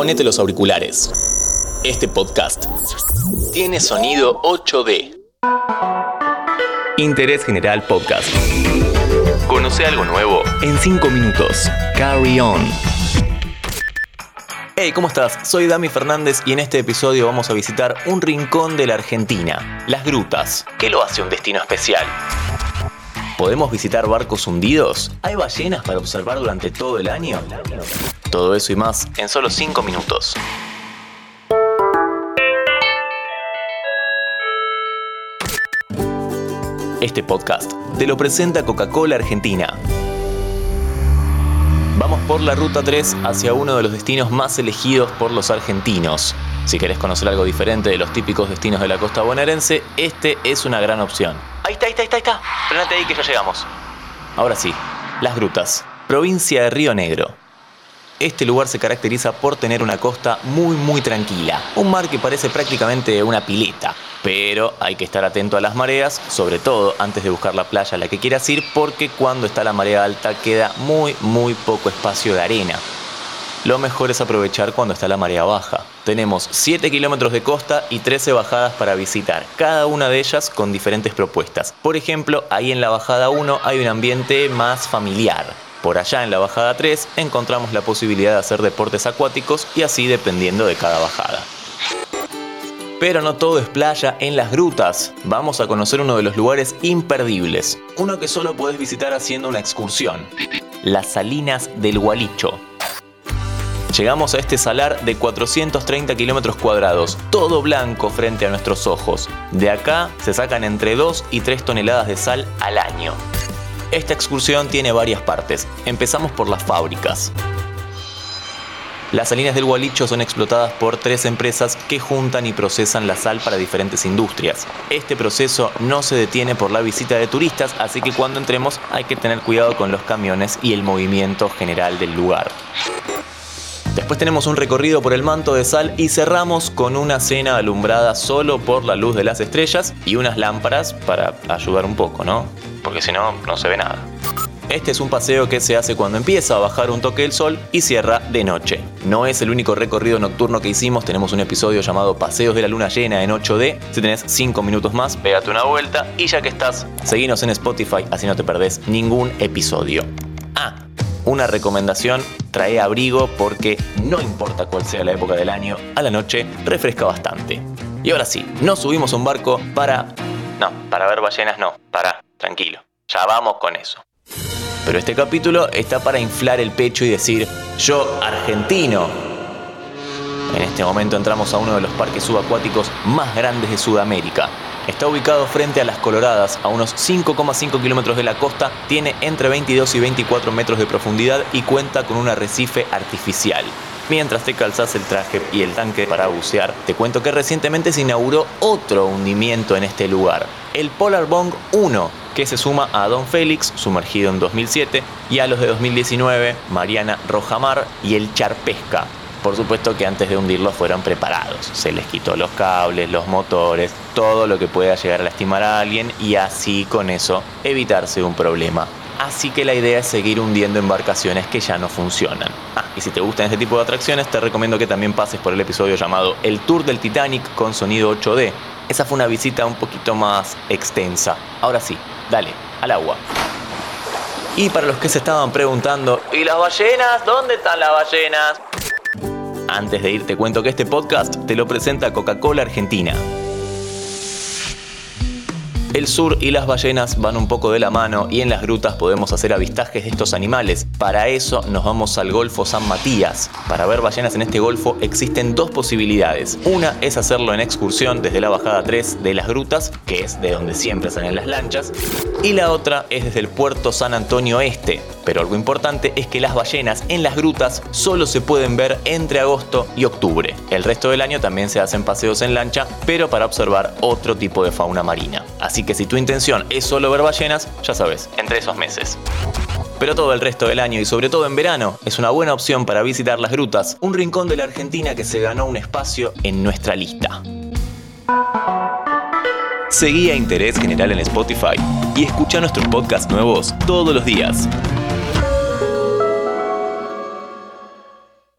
ponete los auriculares. Este podcast tiene sonido 8D. Interés General Podcast. Conoce algo nuevo en 5 minutos. Carry on. Hey, ¿cómo estás? Soy Dami Fernández y en este episodio vamos a visitar un rincón de la Argentina, las grutas. ¿Qué lo hace un destino especial? ¿Podemos visitar barcos hundidos? ¿Hay ballenas para observar durante todo el año? Todo eso y más en solo 5 minutos. Este podcast te lo presenta Coca-Cola Argentina. Por la Ruta 3 hacia uno de los destinos más elegidos por los argentinos. Si querés conocer algo diferente de los típicos destinos de la costa bonaerense, este es una gran opción. Ahí está, ahí está, ahí está. Frenate ahí que ya llegamos. Ahora sí, Las Grutas, provincia de Río Negro. Este lugar se caracteriza por tener una costa muy muy tranquila, un mar que parece prácticamente una pileta, pero hay que estar atento a las mareas, sobre todo antes de buscar la playa a la que quieras ir, porque cuando está la marea alta queda muy muy poco espacio de arena. Lo mejor es aprovechar cuando está la marea baja. Tenemos 7 kilómetros de costa y 13 bajadas para visitar, cada una de ellas con diferentes propuestas. Por ejemplo, ahí en la bajada 1 hay un ambiente más familiar. Por allá en la bajada 3 encontramos la posibilidad de hacer deportes acuáticos y así dependiendo de cada bajada. Pero no todo es playa en las grutas. Vamos a conocer uno de los lugares imperdibles. Uno que solo puedes visitar haciendo una excursión. Las Salinas del Gualicho. Llegamos a este salar de 430 kilómetros cuadrados, todo blanco frente a nuestros ojos. De acá se sacan entre 2 y 3 toneladas de sal al año. Esta excursión tiene varias partes. Empezamos por las fábricas. Las salinas del Gualicho son explotadas por tres empresas que juntan y procesan la sal para diferentes industrias. Este proceso no se detiene por la visita de turistas, así que cuando entremos hay que tener cuidado con los camiones y el movimiento general del lugar. Después tenemos un recorrido por el manto de sal y cerramos con una cena alumbrada solo por la luz de las estrellas y unas lámparas para ayudar un poco, ¿no? Porque si no, no se ve nada. Este es un paseo que se hace cuando empieza a bajar un toque del sol y cierra de noche. No es el único recorrido nocturno que hicimos, tenemos un episodio llamado Paseos de la Luna Llena en 8D. Si tenés 5 minutos más, pégate una vuelta y ya que estás, seguinos en Spotify así no te perdés ningún episodio. Ah, una recomendación, trae abrigo porque no importa cuál sea la época del año, a la noche refresca bastante. Y ahora sí, nos subimos un barco para... No, para ver ballenas no, para, tranquilo, ya vamos con eso. Pero este capítulo está para inflar el pecho y decir, yo argentino. En este momento entramos a uno de los parques subacuáticos más grandes de Sudamérica, Está ubicado frente a las Coloradas, a unos 5,5 kilómetros de la costa, tiene entre 22 y 24 metros de profundidad y cuenta con un arrecife artificial. Mientras te calzas el traje y el tanque para bucear, te cuento que recientemente se inauguró otro hundimiento en este lugar, el Polar Bong 1, que se suma a Don Félix, sumergido en 2007, y a los de 2019, Mariana Rojamar y el Charpesca, por supuesto que antes de hundirlo fueron preparados. Se les quitó los cables, los motores, todo lo que pueda llegar a lastimar a alguien y así con eso evitarse un problema. Así que la idea es seguir hundiendo embarcaciones que ya no funcionan. Ah, y si te gustan este tipo de atracciones, te recomiendo que también pases por el episodio llamado El Tour del Titanic con sonido 8D. Esa fue una visita un poquito más extensa. Ahora sí, dale, al agua. Y para los que se estaban preguntando, ¿y las ballenas? ¿Dónde están las ballenas? Antes de ir te cuento que este podcast te lo presenta Coca-Cola Argentina. El sur y las ballenas van un poco de la mano y en las grutas podemos hacer avistajes de estos animales. Para eso nos vamos al Golfo San Matías. Para ver ballenas en este golfo existen dos posibilidades. Una es hacerlo en excursión desde la bajada 3 de las grutas, que es de donde siempre salen las lanchas. Y la otra es desde el puerto San Antonio Este. Pero algo importante es que las ballenas en las grutas solo se pueden ver entre agosto y octubre. El resto del año también se hacen paseos en lancha, pero para observar otro tipo de fauna marina. Así Así que si tu intención es solo ver ballenas, ya sabes, entre esos meses. Pero todo el resto del año y sobre todo en verano es una buena opción para visitar las grutas, un rincón de la Argentina que se ganó un espacio en nuestra lista. Seguí a Interés General en Spotify y escucha nuestros podcasts nuevos todos los días.